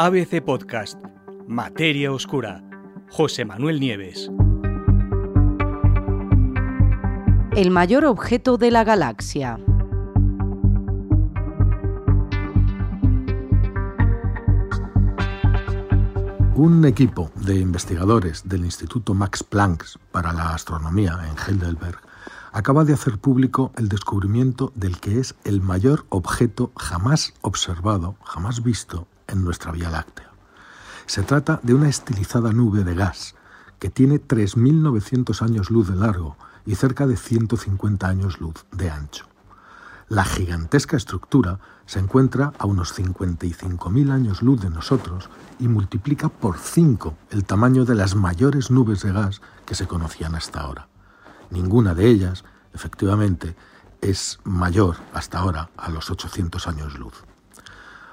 ABC Podcast, Materia Oscura, José Manuel Nieves. El mayor objeto de la galaxia. Un equipo de investigadores del Instituto Max Planck para la Astronomía en Heidelberg acaba de hacer público el descubrimiento del que es el mayor objeto jamás observado, jamás visto en nuestra Vía Láctea. Se trata de una estilizada nube de gas que tiene 3.900 años luz de largo y cerca de 150 años luz de ancho. La gigantesca estructura se encuentra a unos 55.000 años luz de nosotros y multiplica por 5 el tamaño de las mayores nubes de gas que se conocían hasta ahora. Ninguna de ellas, efectivamente, es mayor hasta ahora a los 800 años luz.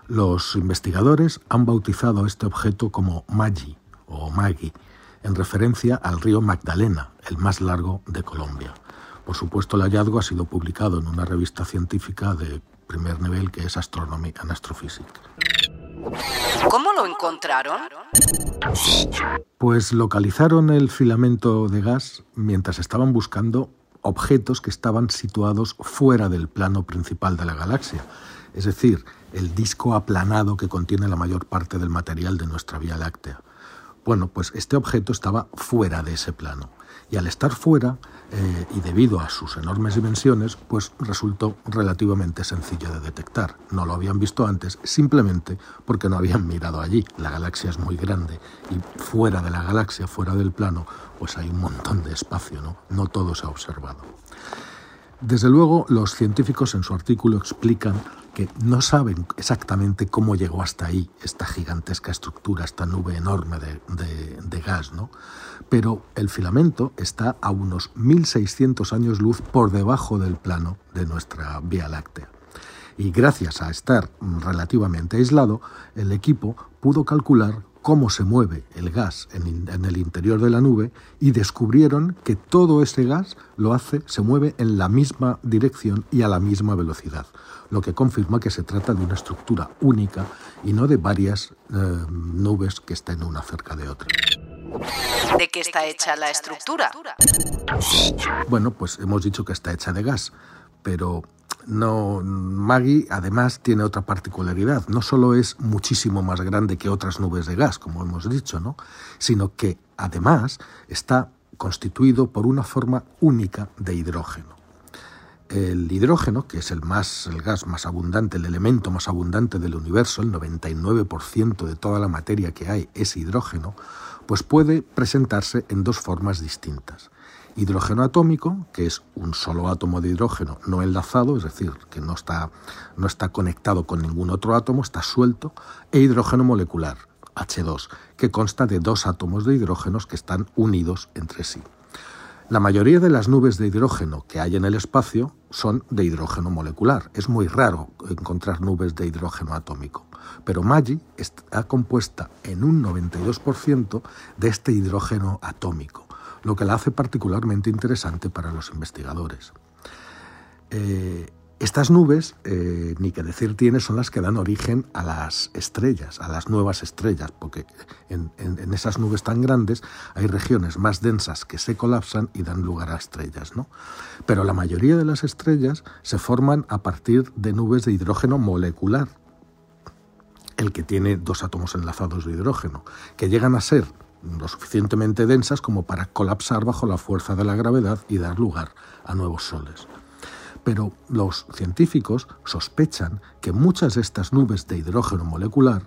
Los investigadores han bautizado este objeto como Maggi o Maggi, en referencia al río Magdalena, el más largo de Colombia. Por supuesto, el hallazgo ha sido publicado en una revista científica de primer nivel que es Astronomy and Astrophysics. ¿Cómo lo encontraron? Pues localizaron el filamento de gas mientras estaban buscando objetos que estaban situados fuera del plano principal de la galaxia, es decir, el disco aplanado que contiene la mayor parte del material de nuestra Vía Láctea. Bueno, pues este objeto estaba fuera de ese plano y al estar fuera eh, y debido a sus enormes dimensiones, pues resultó relativamente sencillo de detectar. No lo habían visto antes simplemente porque no habían mirado allí. La galaxia es muy grande y fuera de la galaxia, fuera del plano, pues hay un montón de espacio, ¿no? No todo se ha observado. Desde luego, los científicos en su artículo explican que no saben exactamente cómo llegó hasta ahí esta gigantesca estructura, esta nube enorme de, gas, ¿no? Pero el filamento está a unos 1600 años luz por debajo del plano de nuestra Vía Láctea. Y gracias a estar relativamente aislado, el equipo pudo calcular cómo se mueve el gas en, el interior de la nube y descubrieron que todo ese gas lo hace, se mueve en la misma dirección y a la misma velocidad, lo que confirma que se trata de una estructura única y no de varias eh, nubes que estén una cerca de otra. ¿De qué está hecha la estructura? Bueno, pues hemos dicho que está hecha de gas, pero no, Maggie además tiene otra particularidad. No solo es muchísimo más grande que otras nubes de gas, como hemos dicho, ¿no? sino que además está constituido por una forma única de hidrógeno. El hidrógeno, que es el, más, el gas más abundante, el elemento más abundante del universo, el 99% de toda la materia que hay es hidrógeno, pues puede presentarse en dos formas distintas hidrógeno atómico, que es un solo átomo de hidrógeno no enlazado, es decir, que no está, no está conectado con ningún otro átomo, está suelto, e hidrógeno molecular, H2, que consta de dos átomos de hidrógenos que están unidos entre sí. La mayoría de las nubes de hidrógeno que hay en el espacio son de hidrógeno molecular. Es muy raro encontrar nubes de hidrógeno atómico. Pero Maggi está compuesta en un 92% de este hidrógeno atómico lo que la hace particularmente interesante para los investigadores. Eh, estas nubes, eh, ni que decir tiene, son las que dan origen a las estrellas, a las nuevas estrellas, porque en, esas nubes tan grandes hay regiones más densas que se colapsan y dan lugar a estrellas. ¿no? Pero la mayoría de las estrellas se forman a partir de nubes de hidrógeno molecular, el que tiene dos átomos enlazados de hidrógeno, que llegan a ser lo suficientemente densas como para colapsar bajo la fuerza de la gravedad y dar lugar a nuevos soles. Pero los científicos sospechan que muchas de estas nubes de hidrógeno molecular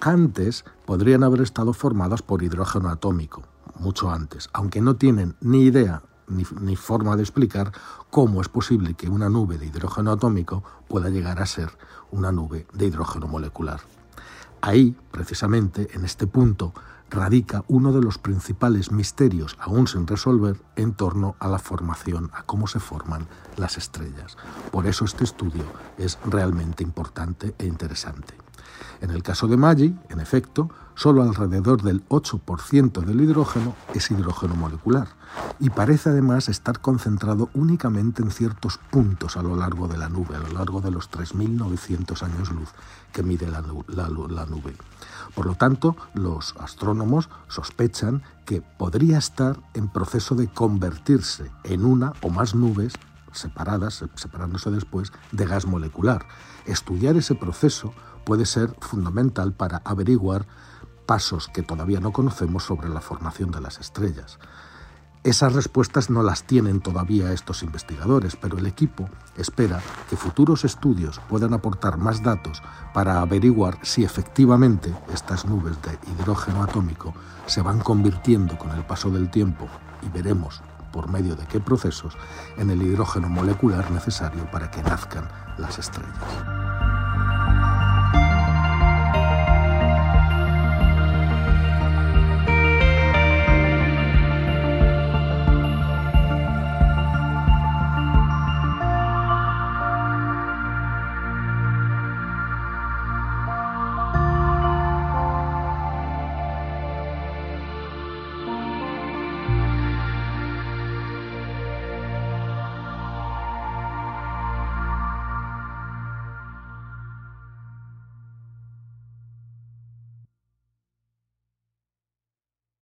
antes podrían haber estado formadas por hidrógeno atómico, mucho antes, aunque no tienen ni idea ni, forma de explicar cómo es posible que una nube de hidrógeno atómico pueda llegar a ser una nube de hidrógeno molecular. Ahí, precisamente, en este punto, radica uno de los principales misterios aún sin resolver en torno a la formación, a cómo se forman las estrellas. Por eso este estudio es realmente importante e interesante. En el caso de Maggi, en efecto, solo alrededor del 8% del hidrógeno es hidrógeno molecular y parece además estar concentrado únicamente en ciertos puntos a lo largo de la nube, a lo largo de los 3.900 años luz que mide la, nube. Por lo tanto, los astrónomos sospechan que podría estar en proceso de convertirse en una o más nubes separadas, separándose después, de gas molecular. Estudiar ese proceso puede ser fundamental para averiguar pasos que todavía no conocemos sobre la formación de las estrellas. Esas respuestas no las tienen todavía estos investigadores, pero el equipo espera que futuros estudios puedan aportar más datos para averiguar si efectivamente estas nubes de hidrógeno atómico se van convirtiendo con el paso del tiempo y veremos por medio de qué procesos en el hidrógeno molecular necesario para que nazcan las estrellas.